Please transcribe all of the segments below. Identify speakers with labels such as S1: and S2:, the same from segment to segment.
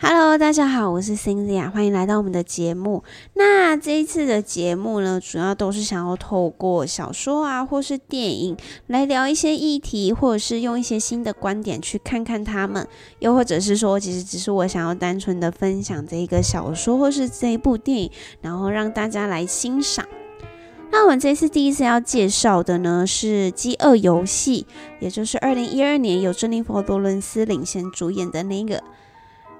S1: Hello，大家好，我是 Cynthia，欢迎来到我们的节目。那这一次的节目呢，主要都是想要透过小说啊，或是电影来聊一些议题，或者是用一些新的观点去看看他们，又或者是说，其实只是我想要单纯的分享这一个小说或是这一部电影，然后让大家来欣赏。那我们这次第一次要介绍的呢是《饥饿游戏》，也就是二零一二年由珍妮佛·罗伦斯领衔主演的那个。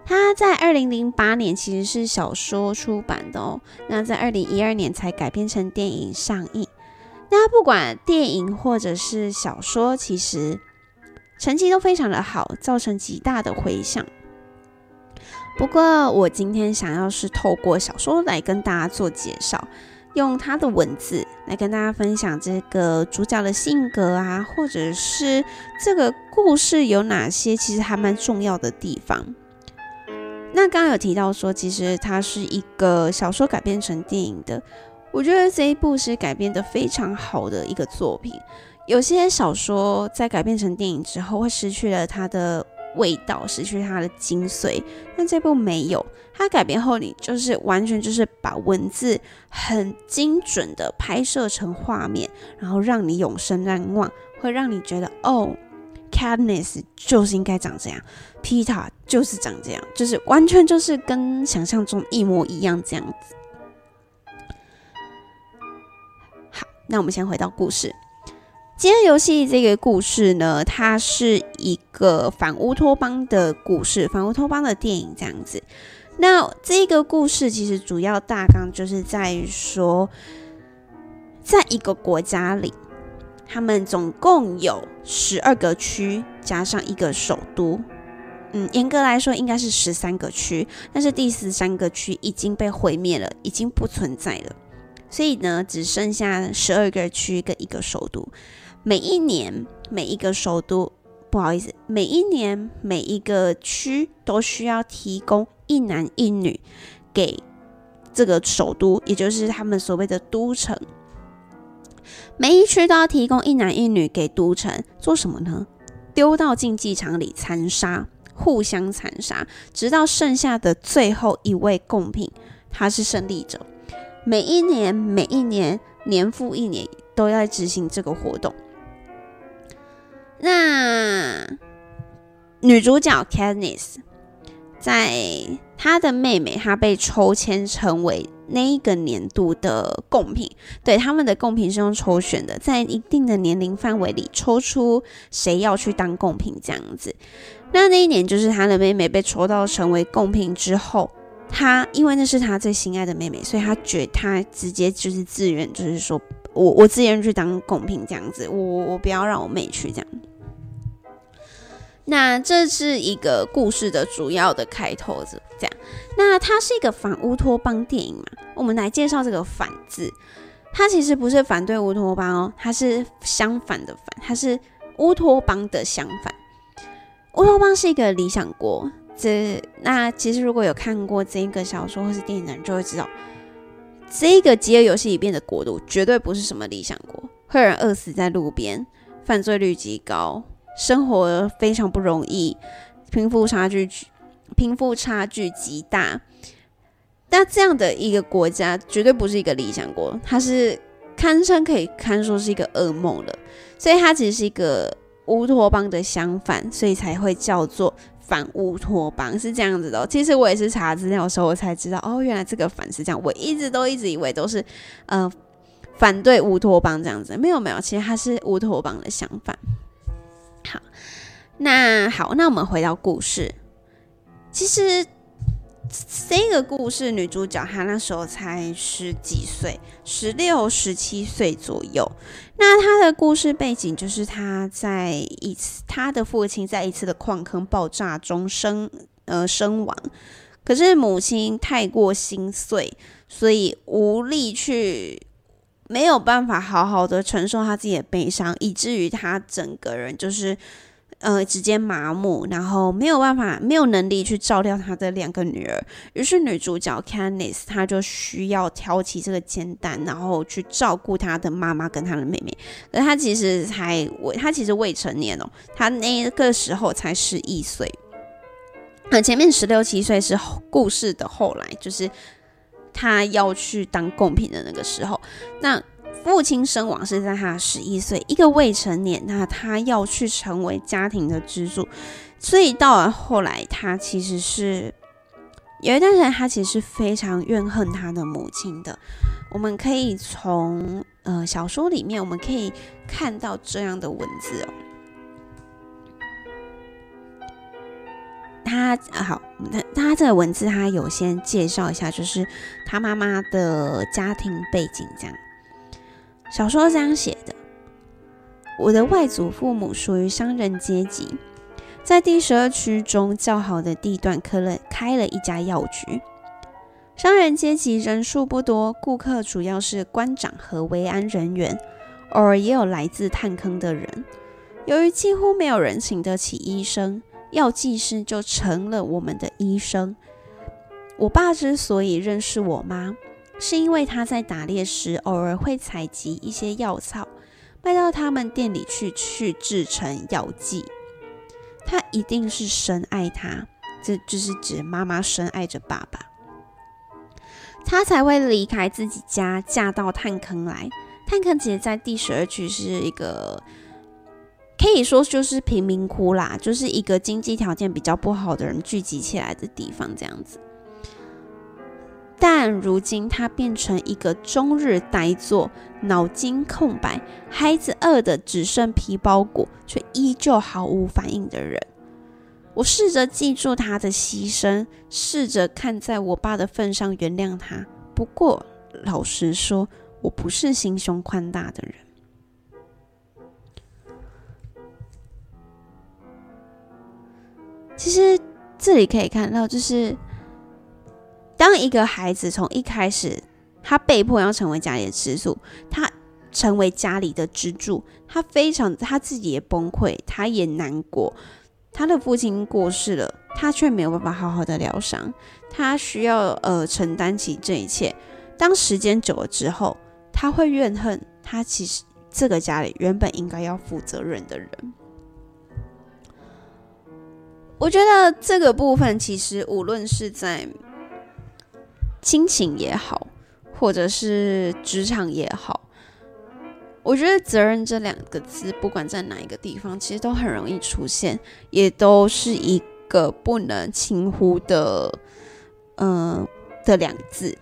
S1: 它在二零零八年其实是小说出版的哦，那在二零一二年才改编成电影上映。那不管电影或者是小说，其实成绩都非常的好，造成极大的回响。不过我今天想要是透过小说来跟大家做介绍，用他的文字来跟大家分享这个主角的性格啊，或者是这个故事有哪些其实还蛮重要的地方。那刚刚有提到说，其实它是一个小说改编成电影的。我觉得这一部是改编的非常好的一个作品。有些小说在改编成电影之后，会失去了它的味道，失去它的精髓。但这部没有，它改编后，你就是完全就是把文字很精准的拍摄成画面，然后让你永生难忘，会让你觉得哦。Cadness 就是应该长这样，Peter 就是长这样，就是完全就是跟想象中一模一样这样子。好，那我们先回到故事。饥饿游戏这个故事呢，它是一个反乌托邦的故事，反乌托邦的电影这样子。那这个故事其实主要大纲就是在于说，在一个国家里。他们总共有十二个区，加上一个首都。嗯，严格来说应该是十三个区，但是第十三个区已经被毁灭了，已经不存在了。所以呢，只剩下十二个区跟一个首都。每一年，每一个首都，不好意思，每一年每一个区都需要提供一男一女给这个首都，也就是他们所谓的都城。每一区都要提供一男一女给都城做什么呢？丢到竞技场里残杀，互相残杀，直到剩下的最后一位贡品，他是胜利者。每一年，每一年，年复一年，都要执行这个活动。那女主角 Katniss 在他的妹妹，她被抽签成为。那一个年度的贡品，对他们的贡品是用抽选的，在一定的年龄范围里抽出谁要去当贡品这样子。那那一年就是他的妹妹被抽到成为贡品之后，他因为那是他最心爱的妹妹，所以他觉他直接就是自愿，就是说我我自愿去当贡品这样子，我我我不要让我妹去这样。那这是一个故事的主要的开头子，这样。那它是一个反乌托邦电影嘛？我们来介绍这个“反”字，它其实不是反对乌托邦哦，它是相反的“反”，它是乌托邦的相反。乌托邦是一个理想国，这那其实如果有看过这个小说或是电影的人就会知道，这个饥饿游戏里边的国度绝对不是什么理想国，会有人饿死在路边，犯罪率极高。生活非常不容易，贫富差距贫富差距极大。那这样的一个国家绝对不是一个理想国，它是堪称可以堪说是一个噩梦了。所以它其实是一个乌托邦的相反，所以才会叫做反乌托邦，是这样子的。其实我也是查资料的时候我才知道，哦，原来这个反是这样。我一直都一直以为都是呃反对乌托邦这样子，没有没有，其实它是乌托邦的相反。好，那好，那我们回到故事。其实这个故事女主角她那时候才十几岁，十六、十七岁左右。那她的故事背景就是她在一次她的父亲在一次的矿坑爆炸中生呃身亡，可是母亲太过心碎，所以无力去。没有办法好好的承受他自己的悲伤，以至于他整个人就是，呃，直接麻木，然后没有办法，没有能力去照料他的两个女儿。于是女主角 Candice 她就需要挑起这个肩担，然后去照顾她的妈妈跟她的妹妹。可她其实才，她其实未成年哦，她那个时候才十一岁。那前面十六七岁是故事的后来，就是他要去当贡品的那个时候。那父亲身亡是在他十一岁，一个未成年，那他要去成为家庭的支柱。所以到了后来，他其实是有一段时间，他其实是非常怨恨他的母亲的。我们可以从呃小说里面，我们可以看到这样的文字哦。他好，他他这个文字他有先介绍一下，就是他妈妈的家庭背景这样。小说这样写的：我的外祖父母属于商人阶级，在第十二区中较好的地段开了开了一家药局。商人阶级人数不多，顾客主要是官长和维安人员，偶尔也有来自探坑的人。由于几乎没有人请得起医生。药剂师就成了我们的医生。我爸之所以认识我妈，是因为他在打猎时偶尔会采集一些药草，卖到他们店里去，去制成药剂。他一定是深爱他，这就是指妈妈深爱着爸爸，他才会离开自己家，嫁到炭坑来。炭坑其实在第十二区是一个。可以说就是贫民窟啦，就是一个经济条件比较不好的人聚集起来的地方，这样子。但如今他变成一个终日呆坐、脑筋空白、孩子饿的只剩皮包骨却依旧毫无反应的人。我试着记住他的牺牲，试着看在我爸的份上原谅他。不过，老实说，我不是心胸宽大的人。其实这里可以看到，就是当一个孩子从一开始，他被迫要成为家里的支柱，他成为家里的支柱，他非常他自己也崩溃，他也难过。他的父亲过世了，他却没有办法好好的疗伤，他需要呃承担起这一切。当时间久了之后，他会怨恨他其实这个家里原本应该要负责任的人。我觉得这个部分其实无论是在亲情也好，或者是职场也好，我觉得责任这两个字，不管在哪一个地方，其实都很容易出现，也都是一个不能轻忽的，嗯的两字。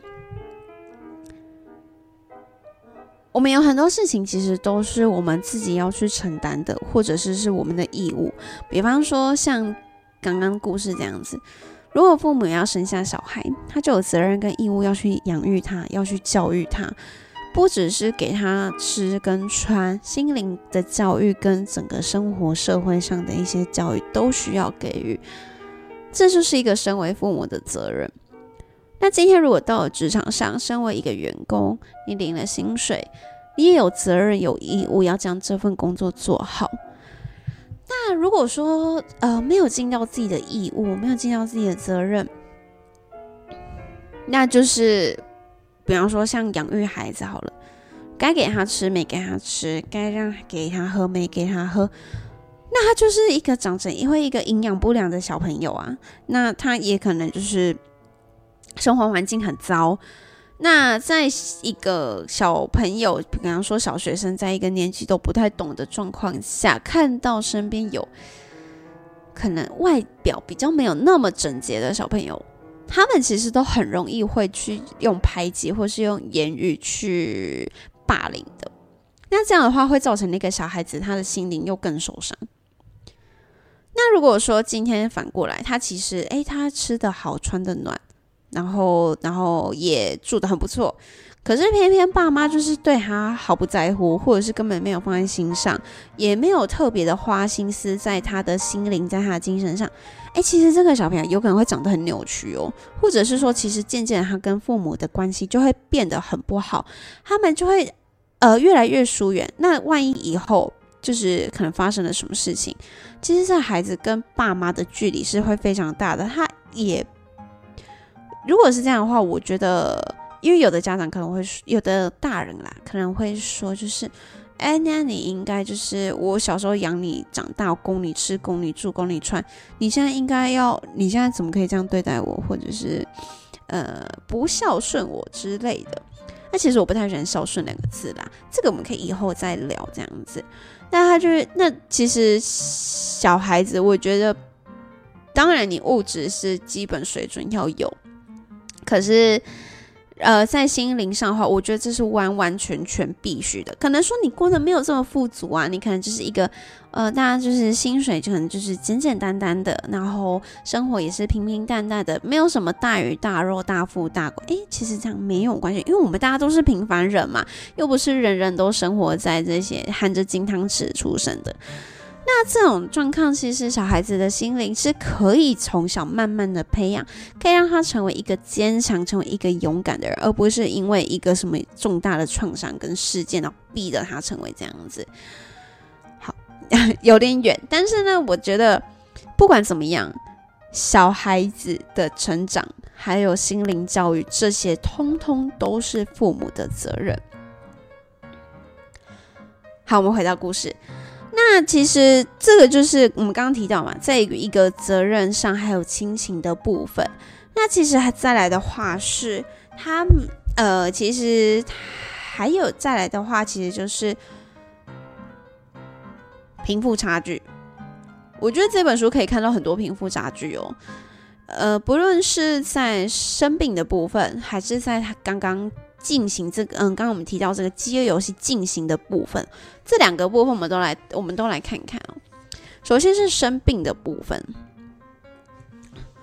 S1: 我们有很多事情，其实都是我们自己要去承担的，或者是是我们的义务。比方说，像。刚刚故事这样子，如果父母要生下小孩，他就有责任跟义务要去养育他，要去教育他，不只是给他吃跟穿，心灵的教育跟整个生活社会上的一些教育都需要给予。这就是一个身为父母的责任。那今天如果到了职场上，身为一个员工，你领了薪水，你也有责任有义务要将这份工作做好。那如果说呃没有尽到自己的义务，没有尽到自己的责任，那就是比方说像养育孩子好了，该给他吃没给他吃，该让给他喝没给他喝，那他就是一个长成因为一个营养不良的小朋友啊，那他也可能就是生活环境很糟。那在一个小朋友，比方说小学生，在一个年纪都不太懂的状况下，看到身边有可能外表比较没有那么整洁的小朋友，他们其实都很容易会去用排挤或是用言语去霸凌的。那这样的话，会造成那个小孩子他的心灵又更受伤。那如果说今天反过来，他其实诶，他吃的好，穿的暖。然后，然后也住的很不错，可是偏偏爸妈就是对他毫不在乎，或者是根本没有放在心上，也没有特别的花心思在他的心灵，在他的精神上。哎，其实这个小朋友有可能会长得很扭曲哦，或者是说，其实渐渐他跟父母的关系就会变得很不好，他们就会呃越来越疏远。那万一以后就是可能发生了什么事情，其实这孩子跟爸妈的距离是会非常大的，他也。如果是这样的话，我觉得，因为有的家长可能会，有的大人啦，可能会说，就是哎，那你应该就是我小时候养你长大，供你吃，供你住，供你穿，你现在应该要，你现在怎么可以这样对待我，或者是呃不孝顺我之类的？那其实我不太喜欢孝顺两个字啦，这个我们可以以后再聊这样子。那他就是那其实小孩子，我觉得当然你物质是基本水准要有，可是。呃，在心灵上的话，我觉得这是完完全全必须的。可能说你过得没有这么富足啊，你可能就是一个，呃，大家就是薪水可能就是简简单单的，然后生活也是平平淡淡的，没有什么大鱼大肉、大富大贵。诶，其实这样没有关系，因为我们大家都是平凡人嘛，又不是人人都生活在这些含着金汤匙出生的。那这种状况，其实小孩子的心灵是可以从小慢慢的培养，可以让他成为一个坚强、成为一个勇敢的人，而不是因为一个什么重大的创伤跟事件，然后逼着他成为这样子。好，有点远，但是呢，我觉得不管怎么样，小孩子的成长还有心灵教育，这些通通都是父母的责任。好，我们回到故事。那其实这个就是我们刚刚提到嘛，在一个责任上还有亲情的部分。那其实还再来的话是，他呃，其实还有再来的话，其实就是贫富差距。我觉得这本书可以看到很多贫富差距哦。呃，不论是在生病的部分，还是在他刚刚。进行这个，嗯，刚刚我们提到这个饥饿游戏进行的部分，这两个部分我们都来，我们都来看看哦。首先是生病的部分，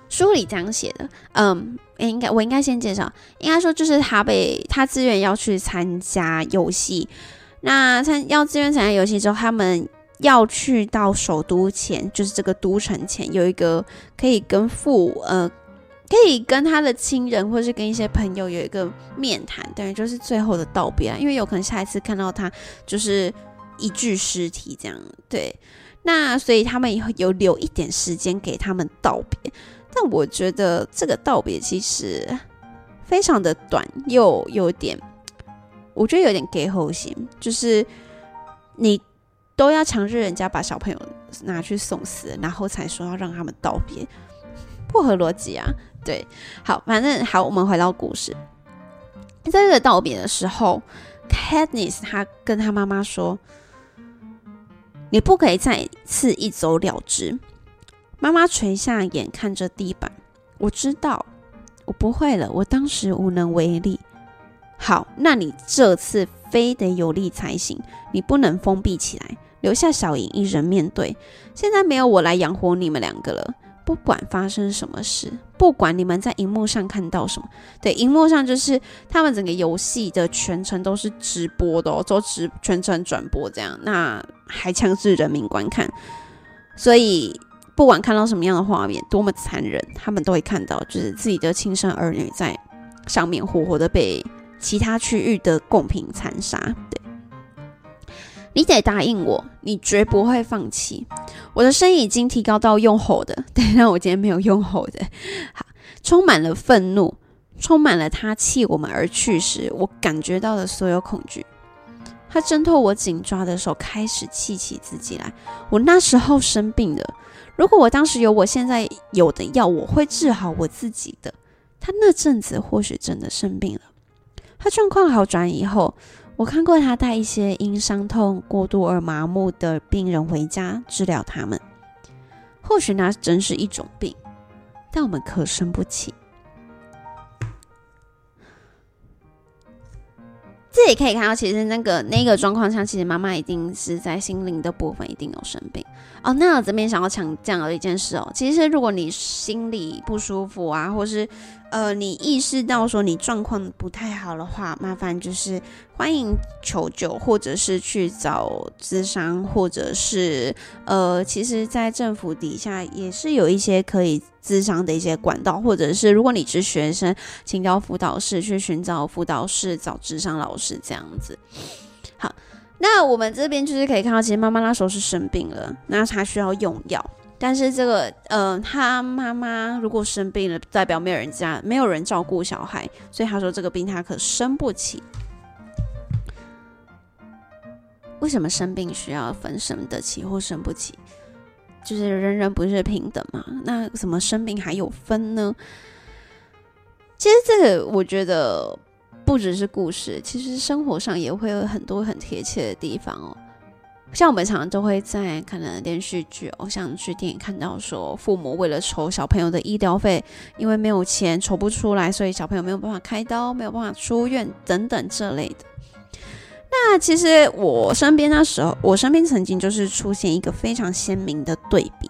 S1: 书里这样写的，嗯，应该我应该先介绍，应该说就是他被他自愿要去参加游戏，那参要自愿参加游戏之后，他们要去到首都前，就是这个都城前有一个可以跟父，呃。可以跟他的亲人，或是跟一些朋友有一个面谈，等于就是最后的道别。因为有可能下一次看到他就是一具尸体这样，对。那所以他们有留一点时间给他们道别，但我觉得这个道别其实非常的短，又有点，我觉得有点给后心，就是你都要强制人家把小朋友拿去送死，然后才说要让他们道别，不合逻辑啊。对，好，反正好，我们回到故事。在这个道别的时候，Katniss 他跟他妈妈说：“你不可以再次一走了之。”妈妈垂下眼看着地板，我知道，我不会了。我当时无能为力。好，那你这次非得有力才行。你不能封闭起来，留下小莹一人面对。现在没有我来养活你们两个了。不管发生什么事，不管你们在荧幕上看到什么，对，荧幕上就是他们整个游戏的全程都是直播的哦，都直全程转播这样，那还强制人民观看，所以不管看到什么样的画面，多么残忍，他们都会看到，就是自己的亲生儿女在上面活活的被其他区域的贡品残杀，对。你得答应我，你绝不会放弃。我的声音已经提高到用吼的，但我今天没有用吼的。好，充满了愤怒，充满了他弃我们而去时我感觉到的所有恐惧。他挣脱我紧抓的手，开始气起自己来。我那时候生病了，如果我当时有我现在有的药，我会治好我自己的。他那阵子或许真的生病了。他状况好转以后。我看过他带一些因伤痛过度而麻木的病人回家治疗他们。或许那真是一种病，但我们可生不起。这也可以看到，其实那个那个状况下，其实妈妈一定是在心灵的部分一定有生病哦。那我这边想要强调的一件事哦，其实如果你心里不舒服啊，或是呃你意识到说你状况不太好的话，麻烦就是欢迎求救，或者是去找咨商，或者是呃，其实，在政府底下也是有一些可以。智商的一些管道，或者是如果你是学生，请到辅导室去寻找辅导室，找智商老师这样子。好，那我们这边就是可以看到，其实妈妈那时候是生病了，那她需要用药，但是这个，呃，他妈妈如果生病了，代表没有人家，没有人照顾小孩，所以他说这个病他可生不起。为什么生病需要分生得起或生不起？就是人人不是平等嘛？那怎么生病还有分呢？其实这个我觉得不只是故事，其实生活上也会有很多很贴切的地方哦。像我们常常都会在可能电视剧、偶像剧、电影看到说，父母为了筹小朋友的医疗费，因为没有钱筹不出来，所以小朋友没有办法开刀，没有办法出院等等这类的。那其实我身边那时候，我身边曾经就是出现一个非常鲜明的对比。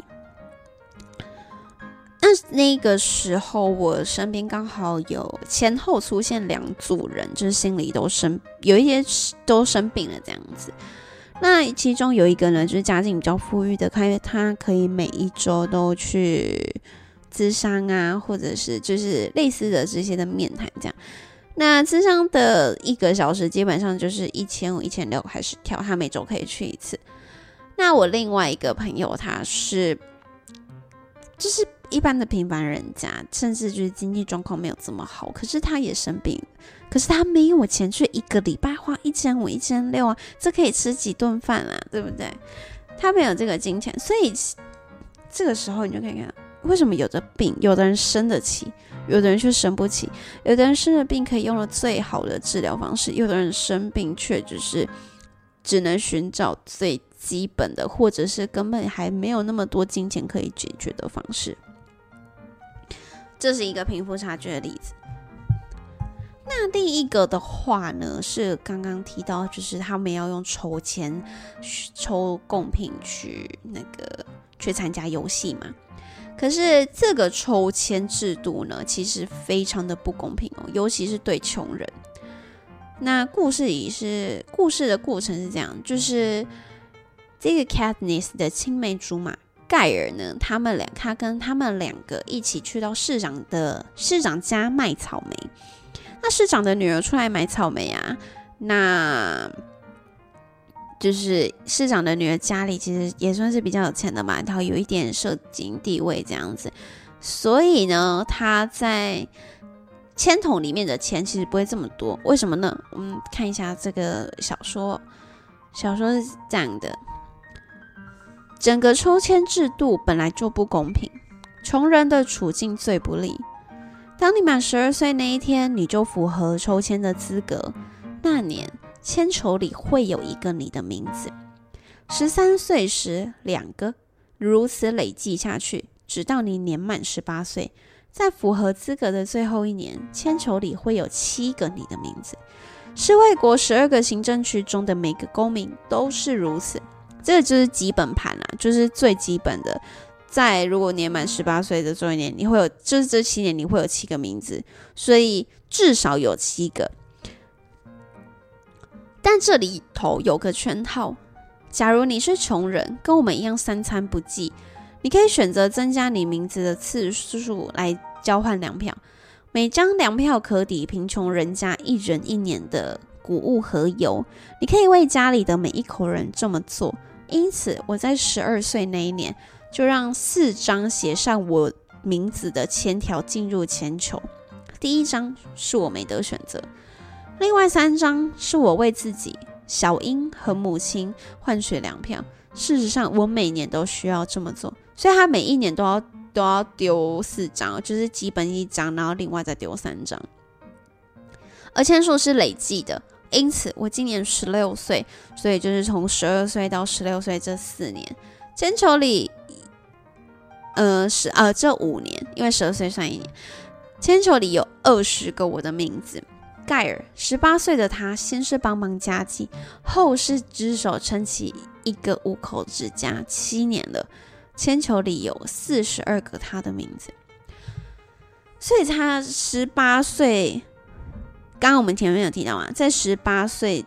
S1: 那那个时候，我身边刚好有前后出现两组人，就是心里都生有一些都生病了这样子。那其中有一个呢，就是家境比较富裕的，他他可以每一周都去咨商啊，或者是就是类似的这些的面谈这样。那咨商的一个小时基本上就是一千五、一千六开始跳，他每周可以去一次。那我另外一个朋友，他是就是一般的平凡人家，甚至就是经济状况没有这么好，可是他也生病。可是他没有钱去一个礼拜花一千五、一千六啊，这可以吃几顿饭啊，对不对？他没有这个金钱，所以这个时候你就可以看，为什么有的病，有的人生得起，有的人却生不起；有的人生了病可以用了最好的治疗方式，有的人生病却只是只能寻找最基本的，或者是根本还没有那么多金钱可以解决的方式。这是一个贫富差距的例子。那第一个的话呢，是刚刚提到，就是他们要用抽签抽贡品去那个去参加游戏嘛。可是这个抽签制度呢，其实非常的不公平哦，尤其是对穷人。那故事里是故事的过程是这样，就是这个 Katniss 的青梅竹马盖尔呢，他们俩他跟他们两个一起去到市长的市长家卖草莓。那市长的女儿出来买草莓啊，那就是市长的女儿家里其实也算是比较有钱的嘛，然后有一点社经地位这样子，所以呢，他在签筒里面的钱其实不会这么多，为什么呢？我们看一下这个小说，小说是这样的：整个抽签制度本来就不公平，穷人的处境最不利。当你满十二岁那一天，你就符合抽签的资格。那年铅球里会有一个你的名字。十三岁时两个，如此累计下去，直到你年满十八岁，在符合资格的最后一年，铅球里会有七个你的名字。是卫国十二个行政区中的每个公民都是如此。这个就是基本盘啊，就是最基本的。在如果年满十八岁的最后一年，你会有就是这七年你会有七个名字，所以至少有七个。但这里头有个圈套，假如你是穷人，跟我们一样三餐不济，你可以选择增加你名字的次数来交换粮票，每张粮票可抵贫穷人家一人一年的谷物和油。你可以为家里的每一口人这么做。因此，我在十二岁那一年。就让四张写上我名字的签条进入铅球。第一张是我没得选择，另外三张是我为自己、小英和母亲换取粮票。事实上，我每年都需要这么做，所以他每一年都要都要丢四张，就是基本一张，然后另外再丢三张。而签数是累计的，因此我今年十六岁，所以就是从十二岁到十六岁这四年，铅球里。呃，十呃，这五年，因为十二岁算一年，铅球里有二十个我的名字。盖尔十八岁的他，先是帮忙家计，后是只手撑起一个五口之家，七年了，铅球里有四十二个他的名字。所以他十八岁，刚刚我们前面有提到啊，在十八岁。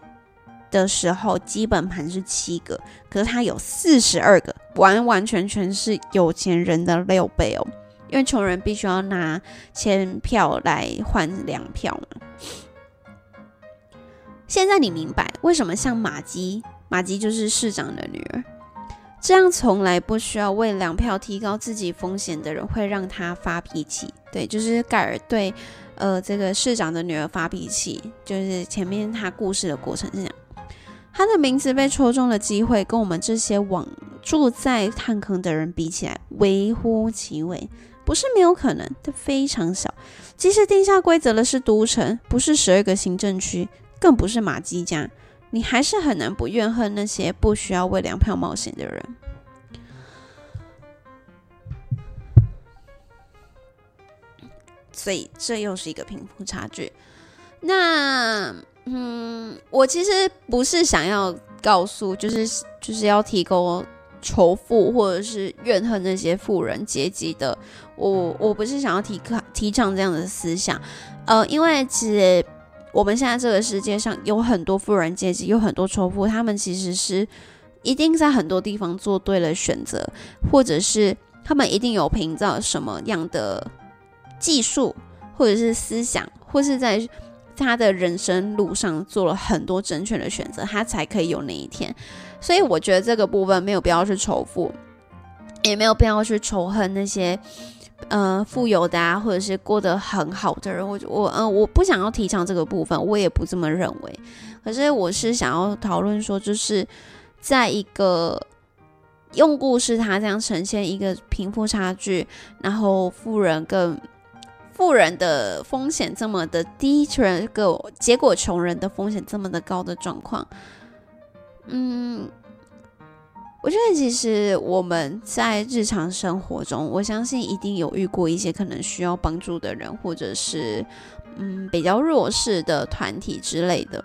S1: 的时候，基本盘是七个，可是他有四十二个，完完全全是有钱人的六倍哦。因为穷人必须要拿钱票来换粮票嘛。现在你明白为什么像马基，马基就是市长的女儿，这样从来不需要为粮票提高自己风险的人会让他发脾气？对，就是盖尔对呃这个市长的女儿发脾气，就是前面他故事的过程是这样。他的名字被抽中的机会，跟我们这些网住在炭坑的人比起来，微乎其微。不是没有可能，但非常小。即使定下规则的是都城，不是十二个行政区，更不是马基家，你还是很难不怨恨那些不需要为粮票冒险的人。所以这又是一个贫富差距。那，嗯，我其实不是想要告诉，就是就是要提供。仇富或者是怨恨那些富人阶级的，我我不是想要提提倡这样的思想，呃，因为其实我们现在这个世界上有很多富人阶级，有很多仇富，他们其实是一定在很多地方做对了选择，或者是他们一定有凭照什么样的技术，或者是思想，或是在他的人生路上做了很多正确的选择，他才可以有那一天。所以我觉得这个部分没有必要去仇富，也没有必要去仇恨那些呃富有的啊，或者是过得很好的人。我我嗯，我不想要提倡这个部分，我也不这么认为。可是我是想要讨论说，就是在一个用故事它这样呈现一个贫富差距，然后富人跟富人的风险这么的低，穷人个结果穷人的风险这么的高的状况。嗯，我觉得其实我们在日常生活中，我相信一定有遇过一些可能需要帮助的人，或者是嗯比较弱势的团体之类的。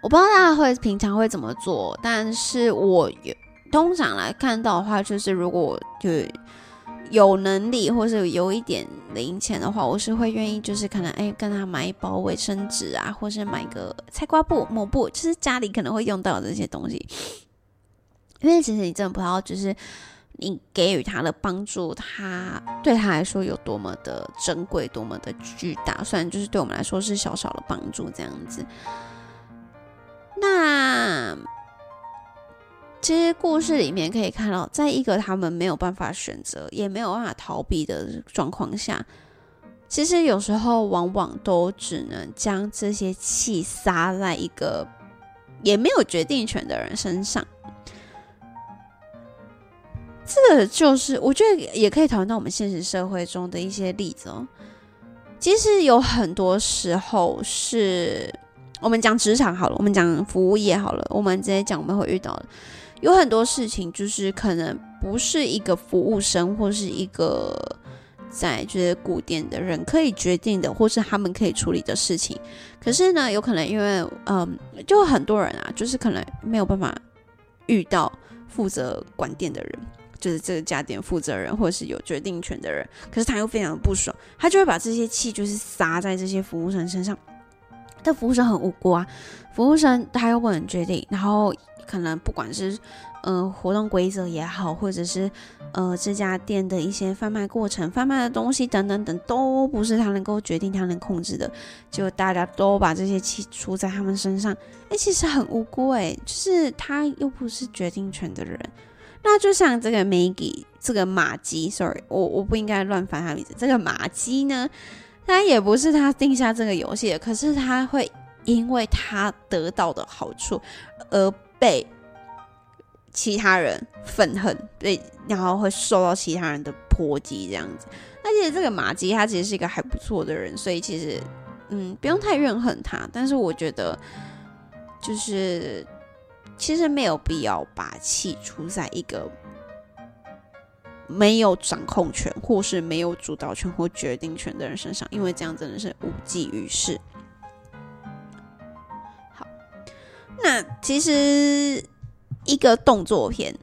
S1: 我不知道大家会平常会怎么做，但是我有通常来看到的话，就是如果就。有能力或是有一点零钱的话，我是会愿意，就是可能哎跟他买一包卫生纸啊，或是买个菜瓜布、抹布，就是家里可能会用到这些东西。因为其实你真的不知道，就是你给予他的帮助，他对他来说有多么的珍贵，多么的巨大。虽然就是对我们来说是小小的帮助这样子，那。其实故事里面可以看到，在一个他们没有办法选择，也没有办法逃避的状况下，其实有时候往往都只能将这些气撒在一个也没有决定权的人身上。这个就是我觉得也可以讨论到我们现实社会中的一些例子哦。其实有很多时候是我们讲职场好了，我们讲服务业好了，我们直接讲我们会遇到的。有很多事情就是可能不是一个服务生或是一个在就是古典的人可以决定的，或是他们可以处理的事情。可是呢，有可能因为嗯，就很多人啊，就是可能没有办法遇到负责管店的人，就是这个家店负责人或者是有决定权的人。可是他又非常的不爽，他就会把这些气就是撒在这些服务生身上。但服务生很无辜啊，服务生他又不能决定，然后。可能不管是，呃，活动规则也好，或者是，呃，这家店的一些贩卖过程、贩卖的东西等等等，都不是他能够决定、他能控制的。就大家都把这些气出在他们身上，哎，其实很无辜，哎，就是他又不是决定权的人。那就像这个 Maggie，这个马姬，sorry，我我不应该乱翻他名字。这个马姬呢，他也不是他定下这个游戏的，可是他会因为他得到的好处而。被其他人愤恨，被然后会受到其他人的波及，这样子。而且这个马基他其实是一个还不错的人，所以其实嗯不用太怨恨他。但是我觉得就是其实没有必要把气出在一个没有掌控权或是没有主导权或决定权的人身上，因为这样真的是无济于事。那其实一个动作片，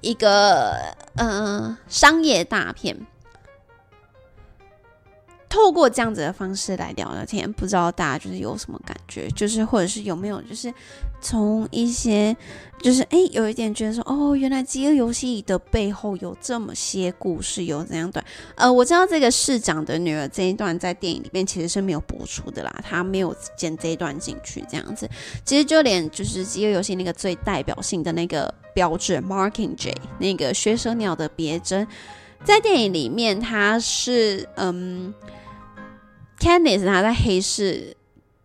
S1: 一个呃商业大片。透过这样子的方式来聊聊天，不知道大家就是有什么感觉？就是或者是有没有就是从一些就是哎有一点觉得说哦，原来饥饿游戏的背后有这么些故事，有怎样段？呃，我知道这个市长的女儿这一段在电影里面其实是没有播出的啦，他没有剪这一段进去。这样子，其实就连就是饥饿游戏那个最代表性的那个标志 Marking J 那个学生鸟的别针，在电影里面他是嗯。Candice 他在黑市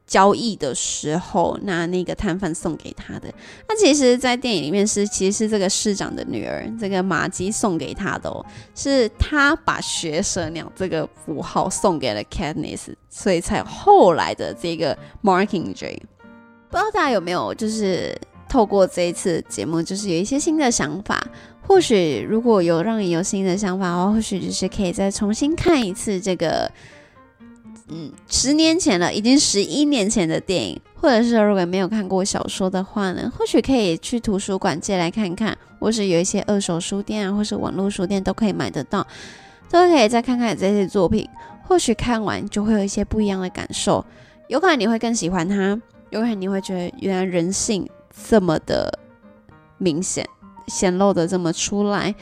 S1: 交易的时候，那那个摊贩送给他的。那其实，在电影里面是其实是这个市长的女儿，这个玛姬送给他的哦，是他把学蛇鸟这个符号送给了 Katniss，所以才有后来的这个 Marking J。不知道大家有没有就是透过这一次节目，就是有一些新的想法。或许如果有让你有新的想法的话，或许就是可以再重新看一次这个。嗯，十年前了，已经十一年前的电影，或者是如果没有看过小说的话呢，或许可以去图书馆借来看看，或是有一些二手书店啊，或是网络书店都可以买得到，都可以再看看这些作品，或许看完就会有一些不一样的感受，有可能你会更喜欢它，有可能你会觉得原来人性这么的明显，显露的这么出来，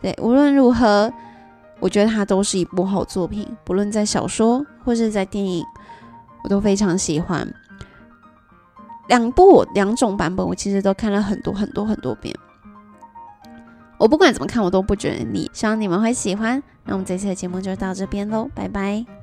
S1: 对，无论如何。我觉得它都是一部好作品，不论在小说或是在电影，我都非常喜欢。两部两种版本，我其实都看了很多很多很多遍。我不管怎么看，我都不觉得腻。希望你们会喜欢。那我们这期的节目就到这边喽，拜拜。